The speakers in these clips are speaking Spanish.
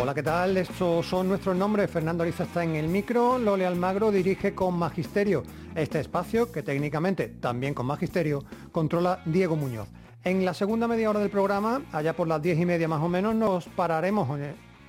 Hola, ¿qué tal? Estos son nuestros nombres. Fernando Ariza está en el micro, Lole Almagro dirige con Magisterio. Este espacio, que técnicamente también con Magisterio, controla Diego Muñoz. En la segunda media hora del programa, allá por las diez y media más o menos, nos pararemos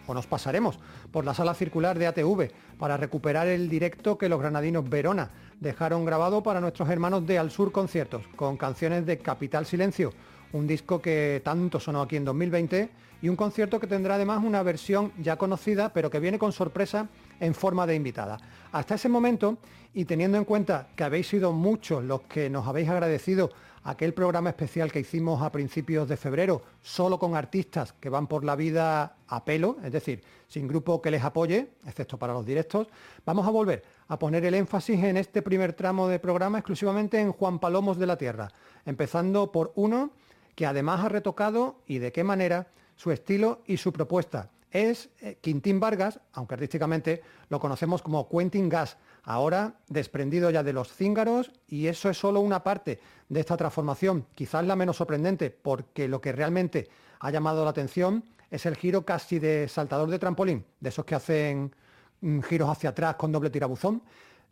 o nos pasaremos por la sala circular de ATV para recuperar el directo que los granadinos Verona dejaron grabado para nuestros hermanos de Al Sur Conciertos, con canciones de Capital Silencio, un disco que tanto sonó aquí en 2020 y un concierto que tendrá además una versión ya conocida, pero que viene con sorpresa en forma de invitada. Hasta ese momento, y teniendo en cuenta que habéis sido muchos los que nos habéis agradecido aquel programa especial que hicimos a principios de febrero, solo con artistas que van por la vida a pelo, es decir, sin grupo que les apoye, excepto para los directos, vamos a volver a poner el énfasis en este primer tramo de programa exclusivamente en Juan Palomos de la Tierra, empezando por uno que además ha retocado y de qué manera su estilo y su propuesta. Es eh, Quintín Vargas, aunque artísticamente lo conocemos como Quentin Gas, ahora desprendido ya de los cíngaros y eso es solo una parte de esta transformación, quizás la menos sorprendente, porque lo que realmente ha llamado la atención es el giro casi de saltador de trampolín, de esos que hacen mm, giros hacia atrás con doble tirabuzón,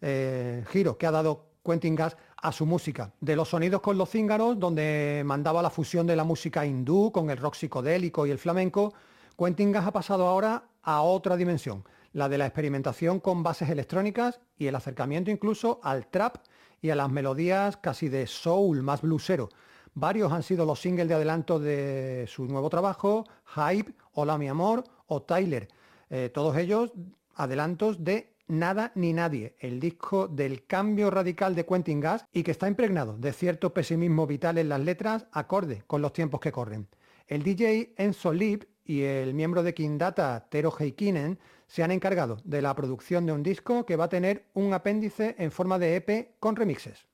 eh, giro que ha dado Quentin Gas a su música, de los sonidos con los cíngaros, donde mandaba la fusión de la música hindú con el rock psicodélico y el flamenco, Quentin Gas ha pasado ahora a otra dimensión, la de la experimentación con bases electrónicas y el acercamiento incluso al trap y a las melodías casi de soul más bluesero. Varios han sido los singles de adelanto de su nuevo trabajo, Hype, Hola mi amor o Tyler. Eh, todos ellos adelantos de Nada ni Nadie, el disco del cambio radical de Quentin Gas y que está impregnado de cierto pesimismo vital en las letras acorde con los tiempos que corren. El DJ Enzo Lip y el miembro de Data, Tero Heikinen, se han encargado de la producción de un disco que va a tener un apéndice en forma de EP con remixes.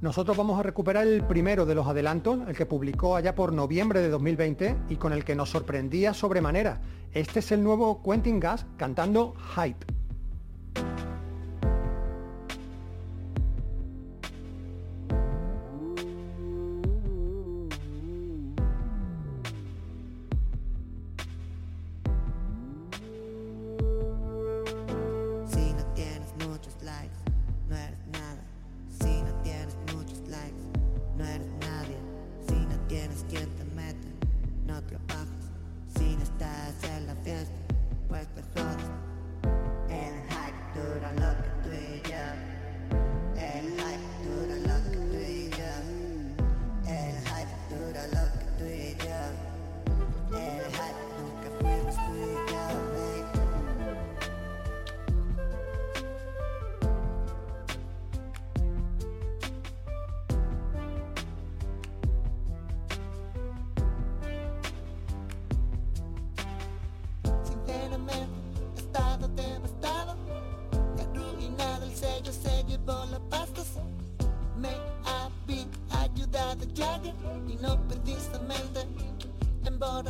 Nosotros vamos a recuperar el primero de los adelantos, el que publicó allá por noviembre de 2020 y con el que nos sorprendía sobremanera. Este es el nuevo Quentin Gas cantando Hype.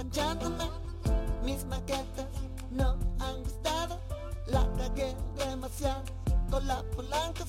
manchándome. Mis maquetas no han gustado. La cagué demasiado con la polanca.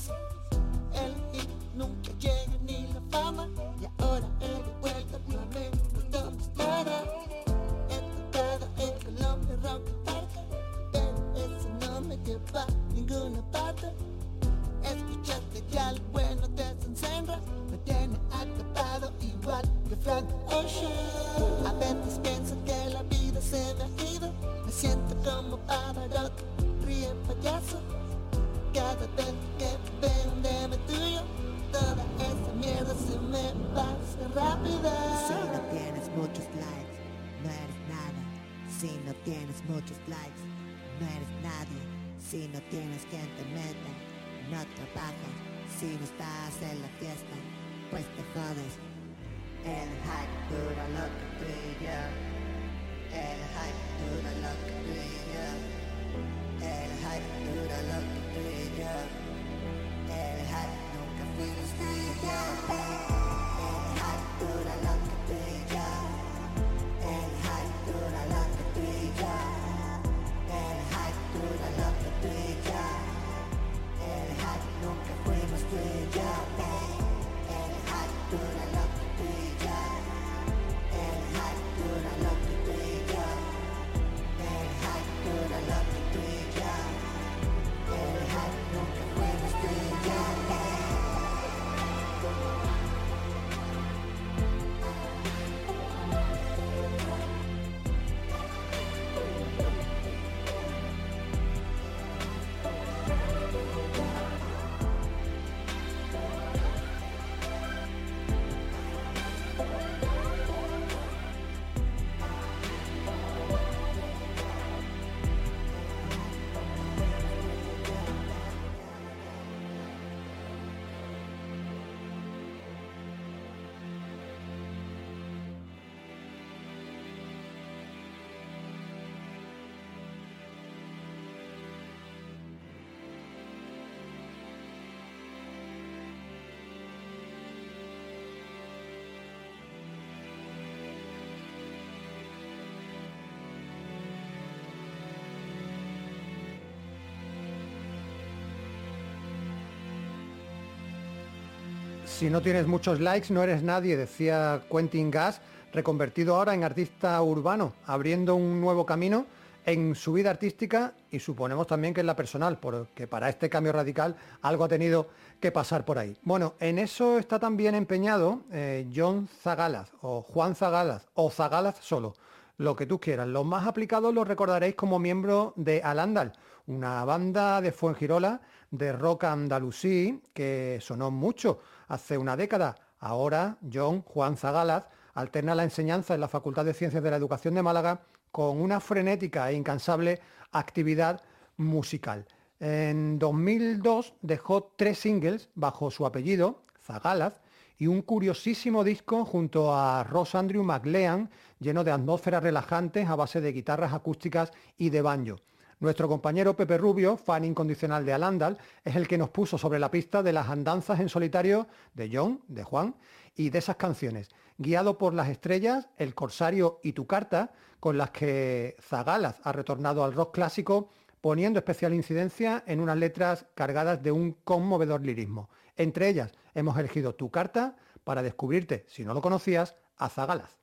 Si no tienes muchos likes, no eres nadie, decía Quentin Gas, reconvertido ahora en artista urbano, abriendo un nuevo camino en su vida artística y suponemos también que en la personal, porque para este cambio radical algo ha tenido que pasar por ahí. Bueno, en eso está también empeñado eh, John Zagalaz o Juan Zagalaz o Zagalaz solo, lo que tú quieras. Los más aplicados los recordaréis como miembro de Alandal, una banda de Fuengirola de rock andalusí que sonó mucho hace una década. Ahora John Juan Zagalaz alterna la enseñanza en la Facultad de Ciencias de la Educación de Málaga con una frenética e incansable actividad musical. En 2002 dejó tres singles bajo su apellido, Zagalaz, y un curiosísimo disco junto a Ross Andrew McLean, lleno de atmósferas relajantes a base de guitarras acústicas y de banjo. Nuestro compañero Pepe Rubio, fan incondicional de Alandal, es el que nos puso sobre la pista de las andanzas en solitario de John, de Juan, y de esas canciones, guiado por las estrellas, El Corsario y Tu Carta, con las que Zagalaz ha retornado al rock clásico, poniendo especial incidencia en unas letras cargadas de un conmovedor lirismo. Entre ellas hemos elegido Tu Carta para descubrirte, si no lo conocías, a Zagalaz.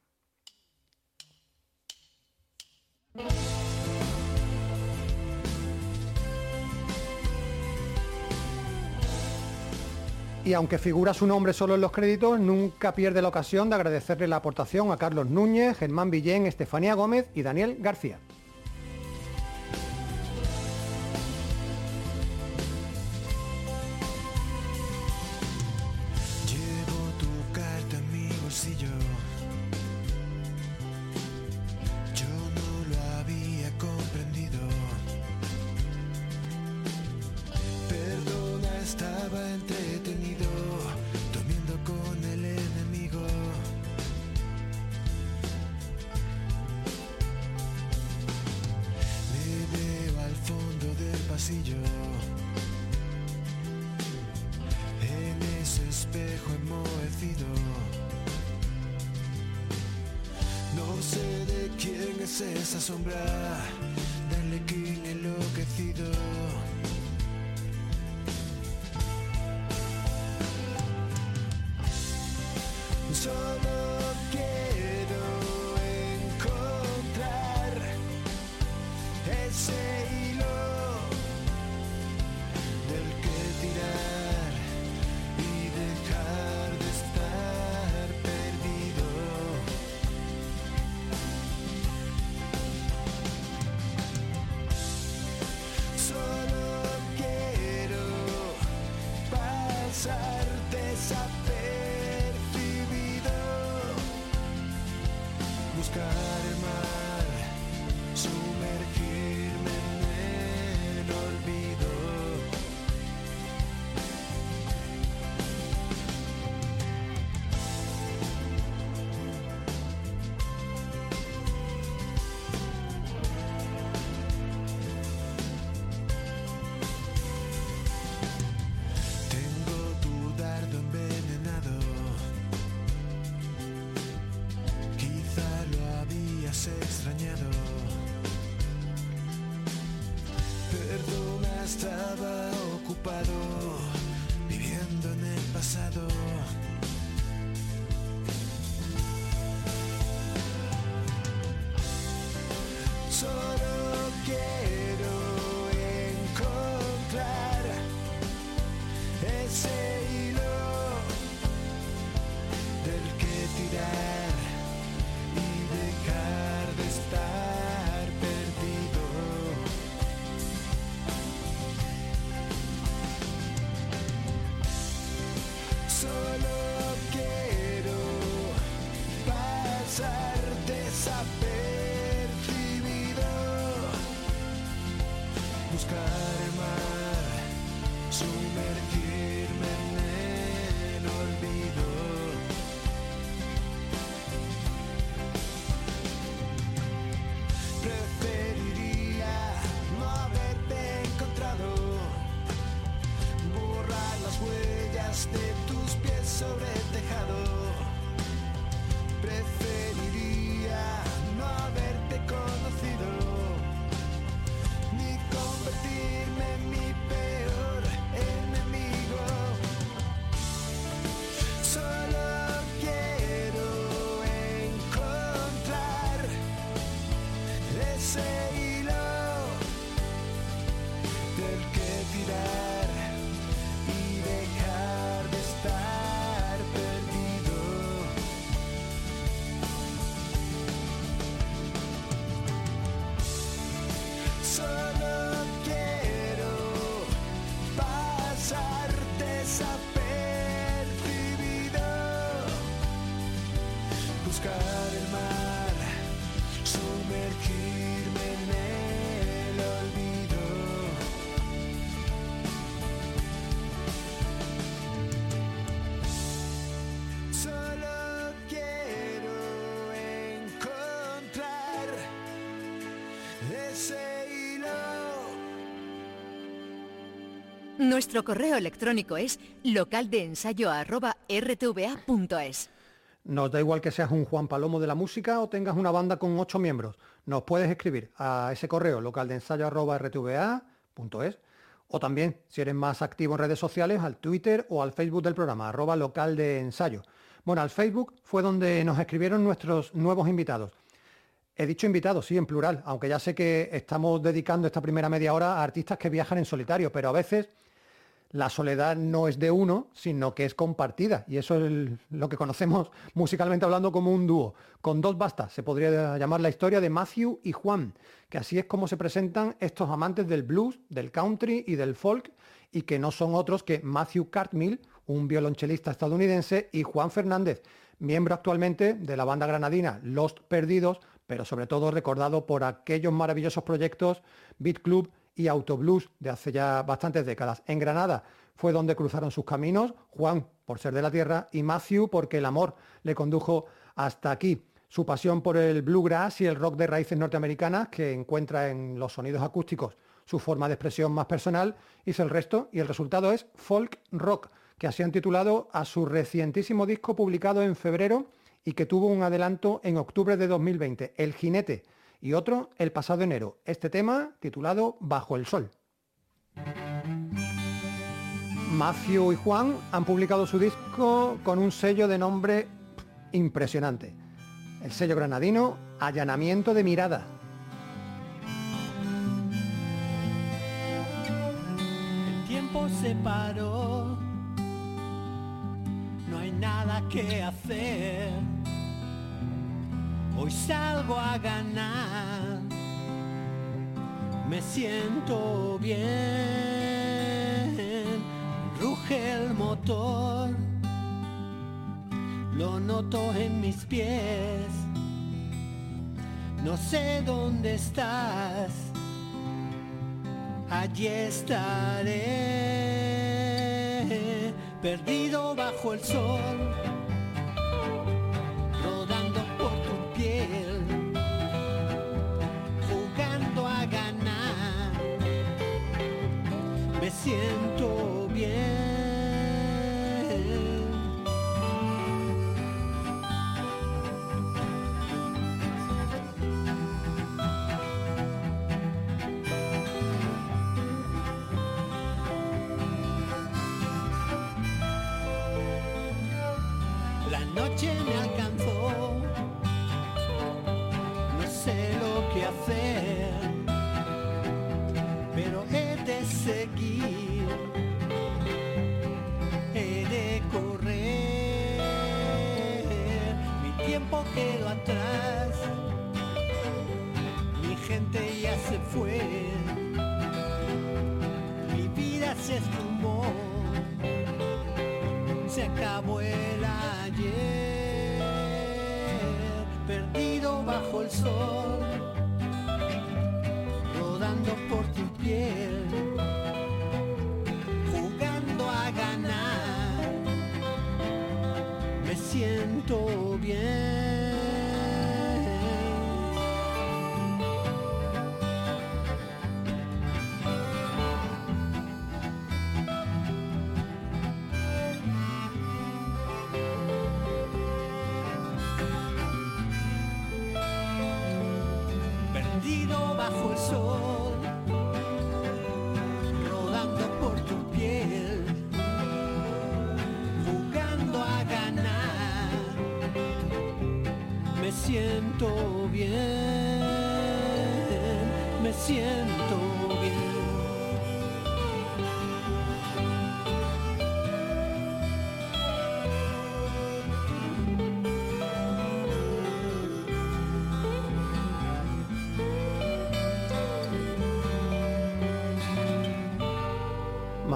Y aunque figura su nombre solo en los créditos, nunca pierde la ocasión de agradecerle la aportación a Carlos Núñez, Germán Villén, Estefanía Gómez y Daniel García. Nuestro correo electrónico es localdeensayo@rtva.es. Nos da igual que seas un Juan Palomo de la música o tengas una banda con ocho miembros. Nos puedes escribir a ese correo localdeensayo.rtva.es o también, si eres más activo en redes sociales, al Twitter o al Facebook del programa, arroba local. Bueno, al Facebook fue donde nos escribieron nuestros nuevos invitados. He dicho invitados, sí, en plural, aunque ya sé que estamos dedicando esta primera media hora a artistas que viajan en solitario, pero a veces la soledad no es de uno, sino que es compartida. Y eso es lo que conocemos musicalmente hablando como un dúo. Con dos bastas se podría llamar la historia de Matthew y Juan, que así es como se presentan estos amantes del blues, del country y del folk, y que no son otros que Matthew Cartmill, un violonchelista estadounidense, y Juan Fernández, miembro actualmente de la banda granadina Lost Perdidos, pero sobre todo recordado por aquellos maravillosos proyectos Beat Club y Autoblues de hace ya bastantes décadas. En Granada fue donde cruzaron sus caminos, Juan por ser de la tierra y Matthew porque el amor le condujo hasta aquí. Su pasión por el bluegrass y el rock de raíces norteamericanas que encuentra en los sonidos acústicos su forma de expresión más personal hizo el resto y el resultado es folk rock, que así han titulado a su recientísimo disco publicado en febrero y que tuvo un adelanto en octubre de 2020, El Jinete, y otro el pasado enero, este tema titulado Bajo el Sol. Matthew y Juan han publicado su disco con un sello de nombre impresionante. El sello granadino Allanamiento de Mirada. El tiempo se paró, no hay nada que hacer. Hoy salgo a ganar, me siento bien, ruge el motor, lo noto en mis pies, no sé dónde estás. Allí estaré, perdido bajo el sol, siento bien. La noche me se esfumó se acabó el ayer, perdido bajo el sol, rodando por tu piel, jugando a ganar, me siento bien. Bajo el sol, rodando por tu piel, jugando a ganar, me siento bien, me siento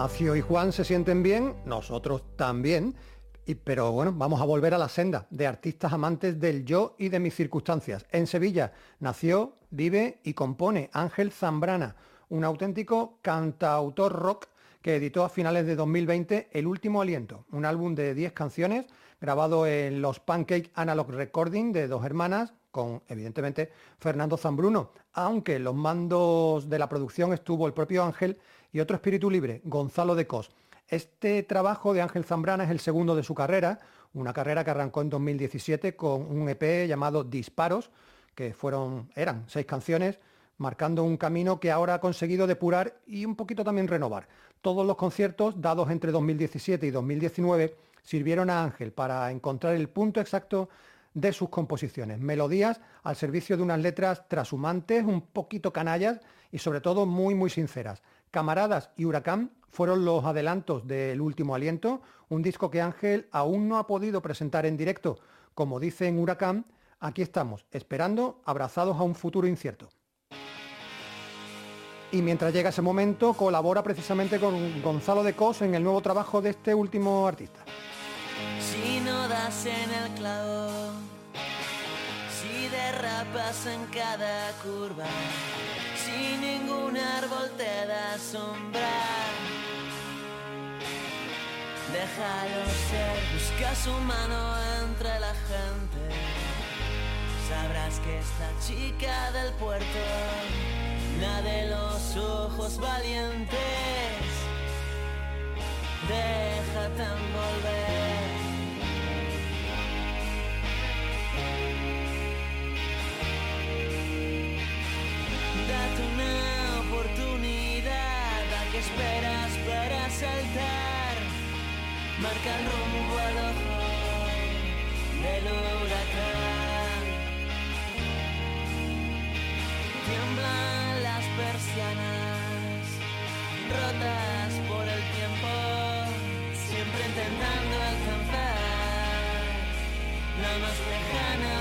Macio y Juan se sienten bien, nosotros también. Y, pero bueno, vamos a volver a la senda de artistas amantes del yo y de mis circunstancias. En Sevilla nació, vive y compone Ángel Zambrana, un auténtico cantautor rock que editó a finales de 2020 El Último Aliento, un álbum de 10 canciones grabado en los Pancake Analog Recording de dos hermanas, con evidentemente Fernando Zambruno, aunque los mandos de la producción estuvo el propio Ángel y otro espíritu libre, Gonzalo de Cos. Este trabajo de Ángel Zambrana es el segundo de su carrera, una carrera que arrancó en 2017 con un EP llamado Disparos, que fueron, eran seis canciones, marcando un camino que ahora ha conseguido depurar y un poquito también renovar. Todos los conciertos dados entre 2017 y 2019 sirvieron a Ángel para encontrar el punto exacto de sus composiciones, melodías al servicio de unas letras trashumantes, un poquito canallas y sobre todo muy muy sinceras. Camaradas y Huracán fueron los adelantos del último aliento, un disco que Ángel aún no ha podido presentar en directo. Como dice en Huracán, aquí estamos, esperando, abrazados a un futuro incierto. Y mientras llega ese momento, colabora precisamente con Gonzalo de Cos en el nuevo trabajo de este último artista. Si no das en el clavo, si derrapas en cada curva, si ningún árbol te da sombra, déjalo ser, busca su mano entre la gente, sabrás que esta chica del puerto, la de los ojos valientes, déjate envolver. Esperas para saltar? Marca el rumbo al ojo del huracán. Tiemblan las persianas, rotas por el tiempo, siempre intentando alcanzar la más lejana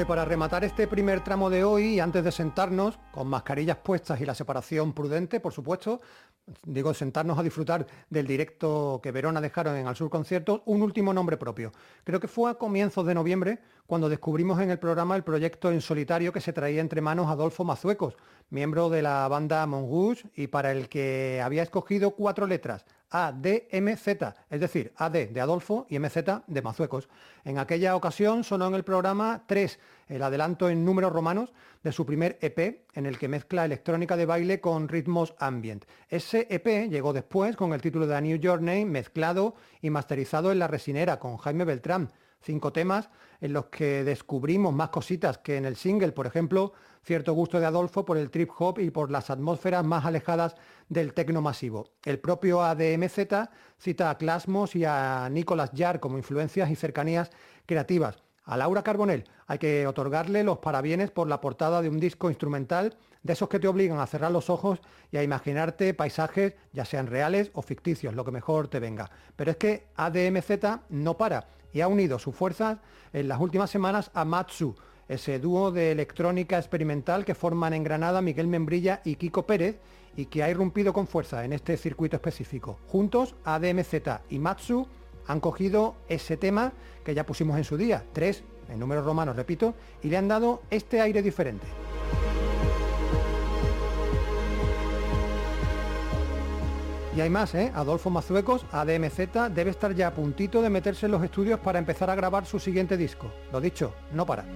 Y para rematar este primer tramo de hoy, y antes de sentarnos, con mascarillas puestas y la separación prudente, por supuesto, digo, sentarnos a disfrutar del directo que Verona dejaron en Al Sur Conciertos, un último nombre propio. Creo que fue a comienzos de noviembre cuando descubrimos en el programa el proyecto en solitario que se traía entre manos Adolfo Mazuecos, miembro de la banda Mongoose y para el que había escogido cuatro letras, ADMZ, es decir, AD de Adolfo y MZ de Mazuecos. En aquella ocasión sonó en el programa 3, el adelanto en números romanos de su primer EP, en el que mezcla electrónica de baile con ritmos ambient. Ese EP llegó después con el título de A New Journey, mezclado y masterizado en La Resinera con Jaime Beltrán. Cinco temas en los que descubrimos más cositas que en el single, por ejemplo, cierto gusto de Adolfo por el trip hop y por las atmósferas más alejadas del tecno masivo. El propio ADMZ cita a Clasmos y a Nicolas Jarre como influencias y cercanías creativas. A Laura Carbonell hay que otorgarle los parabienes por la portada de un disco instrumental de esos que te obligan a cerrar los ojos y a imaginarte paisajes, ya sean reales o ficticios, lo que mejor te venga. Pero es que ADMZ no para y ha unido sus fuerzas en las últimas semanas a Matsu, ese dúo de electrónica experimental que forman en Granada Miguel Membrilla y Kiko Pérez y que ha irrumpido con fuerza en este circuito específico. Juntos, ADMZ y Matsu han cogido ese tema que ya pusimos en su día, tres en números romanos, repito, y le han dado este aire diferente. Y hay más, ¿eh? Adolfo Mazuecos, ADMZ, debe estar ya a puntito de meterse en los estudios para empezar a grabar su siguiente disco. Lo dicho, no para.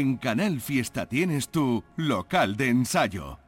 En Canal Fiesta tienes tu local de ensayo.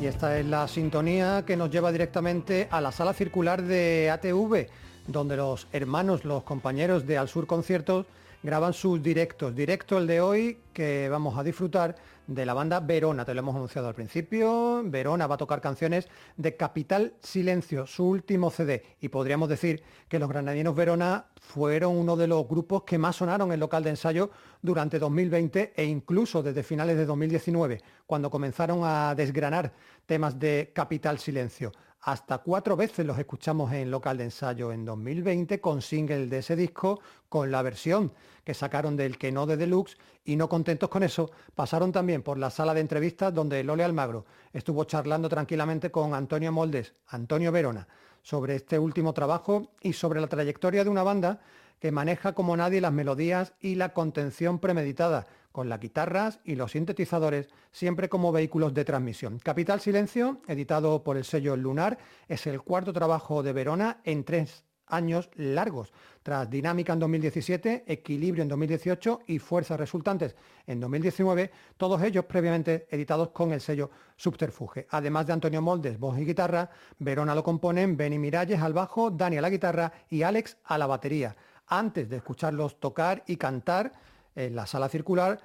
Y esta es la sintonía que nos lleva directamente a la sala circular de ATV, donde los hermanos, los compañeros de Al Sur Conciertos graban sus directos. Directo el de hoy que vamos a disfrutar de la banda Verona, te lo hemos anunciado al principio. Verona va a tocar canciones de Capital Silencio, su último CD. Y podríamos decir que los granadinos Verona fueron uno de los grupos que más sonaron en local de ensayo durante 2020 e incluso desde finales de 2019, cuando comenzaron a desgranar temas de Capital Silencio. Hasta cuatro veces los escuchamos en local de ensayo en 2020 con single de ese disco, con la versión que sacaron del que no de Deluxe y no contentos con eso, pasaron también por la sala de entrevistas donde Lole Almagro estuvo charlando tranquilamente con Antonio Moldes, Antonio Verona, sobre este último trabajo y sobre la trayectoria de una banda que maneja como nadie las melodías y la contención premeditada, con las guitarras y los sintetizadores siempre como vehículos de transmisión. Capital Silencio, editado por el sello Lunar, es el cuarto trabajo de Verona en tres años largos, tras Dinámica en 2017, Equilibrio en 2018 y Fuerzas Resultantes en 2019, todos ellos previamente editados con el sello Subterfuge. Además de Antonio Moldes, voz y guitarra, Verona lo componen Benny Miralles al bajo, Dani a la guitarra y Alex a la batería. Antes de escucharlos tocar y cantar, en la sala circular,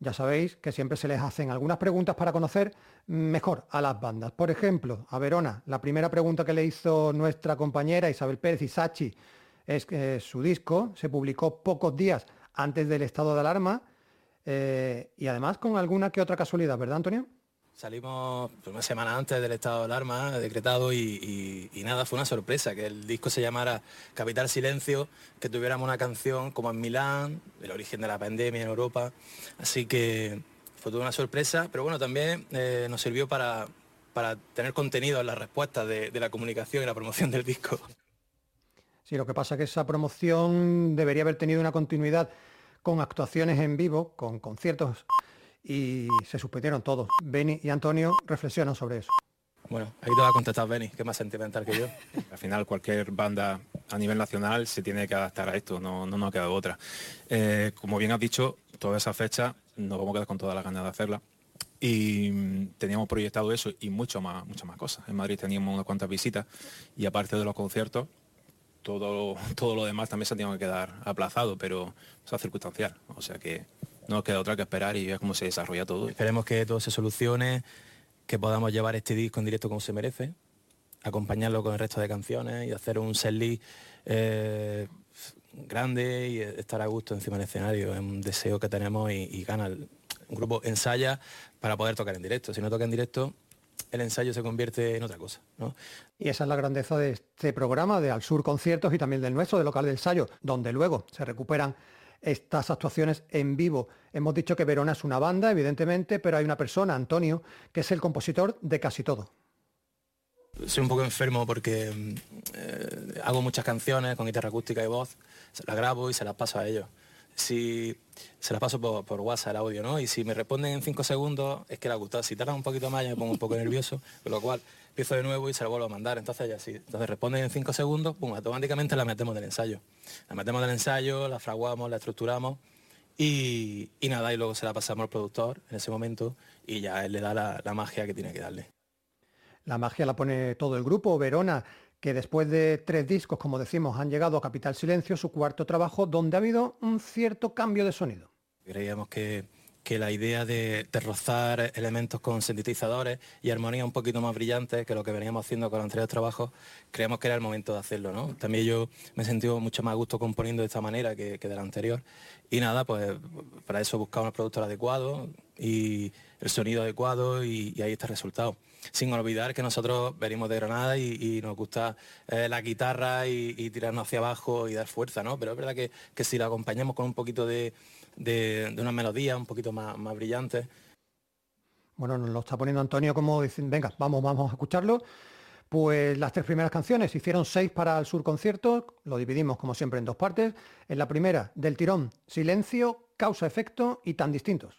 ya sabéis que siempre se les hacen algunas preguntas para conocer mejor a las bandas. Por ejemplo, a Verona, la primera pregunta que le hizo nuestra compañera Isabel Pérez Isachi es que su disco se publicó pocos días antes del estado de alarma eh, y además con alguna que otra casualidad, ¿verdad, Antonio? Salimos una semana antes del estado de alarma decretado y, nada, fue una sorpresa que el disco se llamara Capital Silencio, que tuviéramos una canción como en Milán, el origen de la pandemia en Europa. Así que fue toda una sorpresa, pero bueno, también eh, nos sirvió para, para tener contenido en las respuestas de, de la comunicación y la promoción del disco. Sí, lo que pasa es que esa promoción debería haber tenido una continuidad con actuaciones en vivo, con conciertos y se suspendieron todos. Beni y Antonio reflexionan sobre eso. Bueno, ahí te va a contestar Beni, que es más sentimental que yo. Al final cualquier banda a nivel nacional se tiene que adaptar a esto, no, no nos queda otra. Eh, como bien has dicho, toda esa fecha nos vamos a quedar con toda la ganas de hacerla. Y mm, teníamos proyectado eso y mucho más, muchas más cosas. En Madrid teníamos unas cuantas visitas y aparte de los conciertos, todo, todo lo demás también se tenía que quedar aplazado, pero es circunstancial. O sea que no queda otra que esperar y ver cómo se desarrolla todo. Esperemos que todo se solucione, que podamos llevar este disco en directo como se merece, acompañarlo con el resto de canciones y hacer un set eh, grande y estar a gusto encima del escenario. Es un deseo que tenemos y, gana. El, un grupo ensaya para poder tocar en directo. Si no toca en directo, el ensayo se convierte en otra cosa. Y esa es la grandeza de este programa, de Al Sur Conciertos y también del nuestro, de local de ensayo, donde luego se recuperan estas actuaciones en vivo. Hemos dicho que Verona es una banda, evidentemente, pero hay una persona, Antonio, que es el compositor de casi todo. Soy un poco enfermo porque eh, hago muchas canciones con guitarra acústica y voz, las grabo y se las paso a ellos. Si se las paso por, WhatsApp el audio, ¿no? Y si me responden en cinco segundos, es que la gustado. Si tardan un poquito más, ya me pongo un poco nervioso, con lo cual empiezo de nuevo y se la vuelvo a mandar. Entonces ya sí. Entonces responden en cinco segundos, pum, automáticamente la metemos del ensayo. La metemos del ensayo, la fraguamos, la estructuramos y, nada, y luego se la pasamos al productor en ese momento y ya él le da la, la magia que tiene que darle. La magia la pone todo el grupo, Verona, que después de tres discos, como decimos, han llegado a Capital Silencio, su cuarto trabajo, donde ha habido un cierto cambio de sonido. Creíamos que que la idea de, rozar elementos con sintetizadores y armonía un poquito más brillantes que lo que veníamos haciendo con los anteriores trabajos, creíamos que era el momento de hacerlo. ¿no? También yo me he sentido mucho más gusto componiendo de esta manera que, que de la anterior. Y nada, pues para eso buscamos el productor adecuado y el sonido adecuado y, ahí está el resultado. Sin olvidar que nosotros venimos de Granada y, nos gusta eh, la guitarra y, tirarnos hacia abajo y dar fuerza, ¿no? Pero es verdad que, que si la acompañamos con un poquito de, una melodía un poquito más, más brillante. Bueno, nos lo está poniendo Antonio como dicen, venga, vamos, vamos a escucharlo. Pues las tres primeras canciones hicieron seis para el sur concierto, lo dividimos como siempre en dos partes. En la primera, del tirón, silencio, causa-efecto y tan distintos.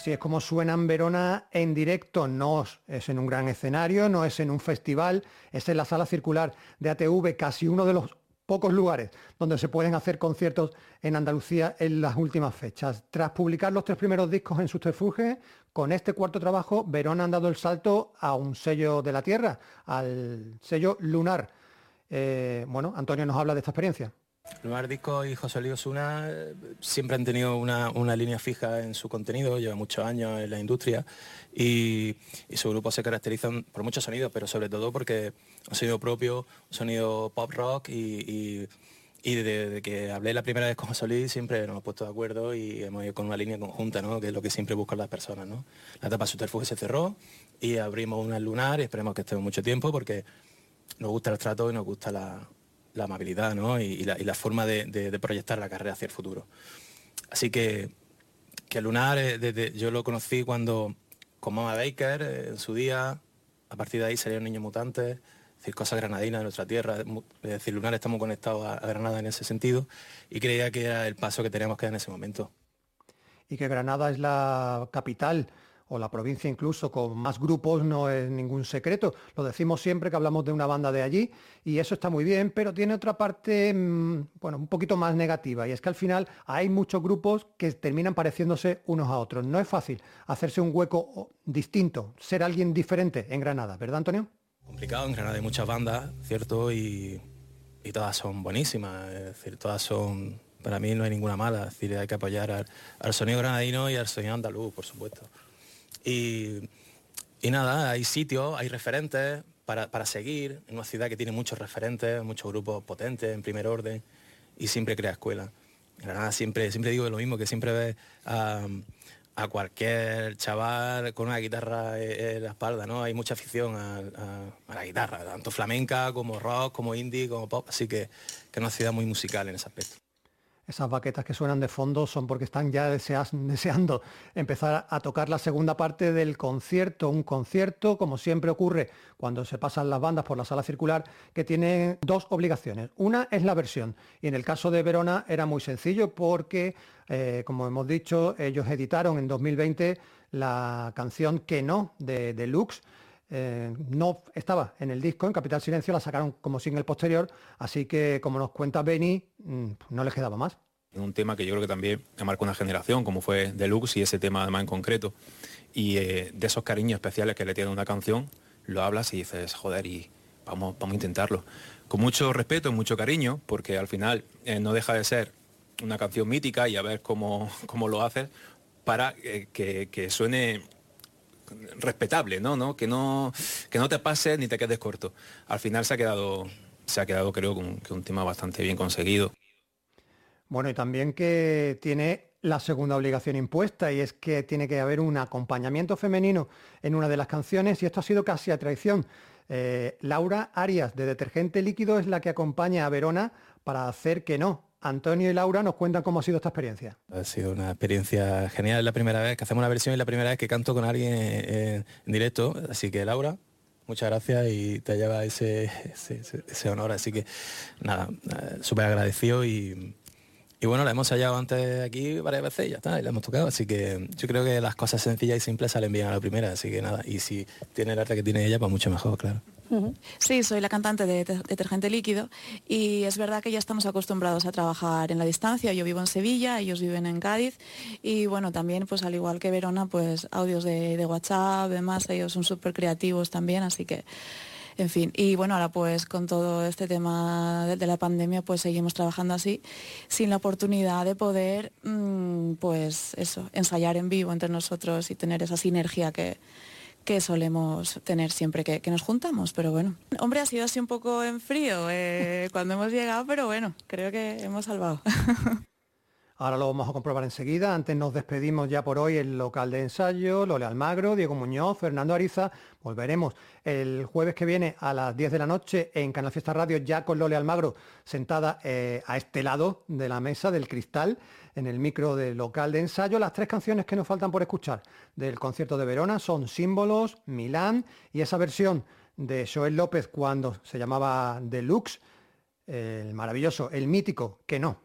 Así es como suenan Verona en directo, no es en un gran escenario, no es en un festival, es en la sala circular de ATV, casi uno de los pocos lugares donde se pueden hacer conciertos en Andalucía en las últimas fechas. Tras publicar los tres primeros discos en subterfuge, con este cuarto trabajo, Verona han dado el salto a un sello de la tierra, al sello Lunar. Eh, bueno, Antonio nos habla de esta experiencia. Lunar Disco y José Luis Osuna eh, siempre han tenido una, línea fija en su contenido, lleva muchos años en la industria y, su grupo se caracterizan por muchos sonidos, pero sobre todo porque un sonido propio, un sonido pop rock y, desde que hablé la primera vez con José Luis siempre nos hemos puesto de acuerdo y hemos ido con una línea conjunta, ¿no? que es lo que siempre buscan las personas. ¿no? La etapa subterfuge se cerró y abrimos una lunar y esperemos que estemos mucho tiempo porque nos gusta el trato y nos gusta la, la amabilidad ¿no? y, la, forma de, proyectar la carrera hacia el futuro. Así que, que Lunar, eh, yo lo conocí cuando con Mama Baker eh, en su día, a partir de ahí salieron Niños Mutantes, es decir, cosas granadinas de nuestra tierra, es decir, Lunar estamos conectados a Granada en ese sentido y creía que era el paso que teníamos que dar en ese momento. Y que Granada es la capital o la provincia incluso con más grupos no es ningún secreto. Lo decimos siempre que hablamos de una banda de allí y eso está muy bien, pero tiene otra parte, mmm, bueno, un poquito más negativa y es que al final hay muchos grupos que terminan pareciéndose unos a otros. No es fácil hacerse un hueco distinto, ser alguien diferente en Granada, ¿verdad Antonio? Complicado, en Granada hay muchas bandas, ¿cierto? Y, y todas son buenísimas, es decir, todas son, para mí no hay ninguna mala, es decir, hay que apoyar al sonido granadino y al sonido andaluz, por supuesto. Y, y, nada, hay sitios, hay referentes para, para, seguir en una ciudad que tiene muchos referentes, muchos grupos potentes en primer orden y siempre crea escuela. Granada siempre, siempre digo lo mismo, que siempre ves a, a cualquier chaval con una guitarra en la espalda, ¿no? Hay mucha afición a, a, a, la guitarra, tanto flamenca como rock, como indie, como pop, así que, que es una ciudad muy musical en ese aspecto esas baquetas que suenan de fondo son porque están ya deseando empezar a tocar la segunda parte del concierto, un concierto, como siempre ocurre cuando se pasan las bandas por la sala circular, que tiene dos obligaciones. Una es la versión, y en el caso de Verona era muy sencillo porque, eh, como hemos dicho, ellos editaron en 2020 la canción Que no de Deluxe, eh, no estaba en el disco, en Capital Silencio, la sacaron como single posterior, así que como nos cuenta Benny, mmm, no les quedaba más. Un tema que yo creo que también marcó una generación, como fue Deluxe y ese tema además en concreto. Y eh, de esos cariños especiales que le tiene una canción, lo hablas y dices, joder, y vamos, vamos a intentarlo. Con mucho respeto, mucho cariño, porque al final eh, no deja de ser una canción mítica y a ver cómo, cómo lo haces para que suene respetable, ¿no? ¿no? Que, no, que no te pases ni te quedes corto. Al final se ha quedado, se ha quedado creo que un, tema bastante bien conseguido. Bueno, y también que tiene la segunda obligación impuesta y es que tiene que haber un acompañamiento femenino en una de las canciones y esto ha sido casi a traición. Eh, Laura Arias de Detergente Líquido es la que acompaña a Verona para hacer que no, Antonio y Laura nos cuentan cómo ha sido esta experiencia. Ha sido una experiencia genial, es la primera vez que hacemos una versión y la primera vez que canto con alguien en, directo, así que Laura, muchas gracias y te lleva ese honor, así que nada, eh, súper agradecido y, y, bueno, la hemos hallado antes aquí varias veces y ya está, y la hemos tocado, así que yo creo que las cosas sencillas y simples salen bien a la primera, así que nada, y si tiene el arte que tiene ella, pues mucho mejor, claro. Sí, soy la cantante de Detergente Líquido y es verdad que ya estamos acostumbrados a trabajar en la distancia. Yo vivo en Sevilla, ellos viven en Cádiz y bueno, también pues al igual que Verona, pues audios de, WhatsApp, demás, ellos son súper creativos también, así que en fin, y bueno, ahora pues con todo este tema de, la pandemia pues seguimos trabajando así, sin la oportunidad de poder mmm, pues eso, ensayar en vivo entre nosotros y tener esa sinergia que, que solemos tener siempre que, nos juntamos, pero bueno. Hombre, ha sido así un poco en frío eh, cuando hemos llegado, pero bueno, creo que hemos salvado. Ahora lo vamos a comprobar enseguida. Antes nos despedimos ya por hoy el local de ensayo, Lole Almagro, Diego Muñoz, Fernando Ariza. Volveremos el jueves que viene a las 10 de la noche en Canal Fiesta Radio ya con Lole Almagro sentada eh, a este lado de la mesa del cristal en el micro del local de ensayo. Las tres canciones que nos faltan por escuchar del concierto de Verona son Símbolos, Milán y esa versión de Joel López cuando se llamaba Deluxe, el maravilloso, el mítico, que no.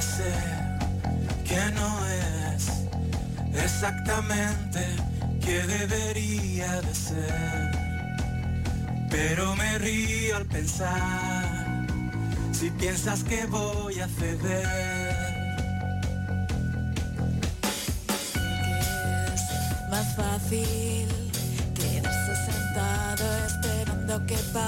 sé que no es exactamente que debería de ser. Pero me río al pensar si piensas que voy a ceder. Más fácil quedarse sentado esperando que pase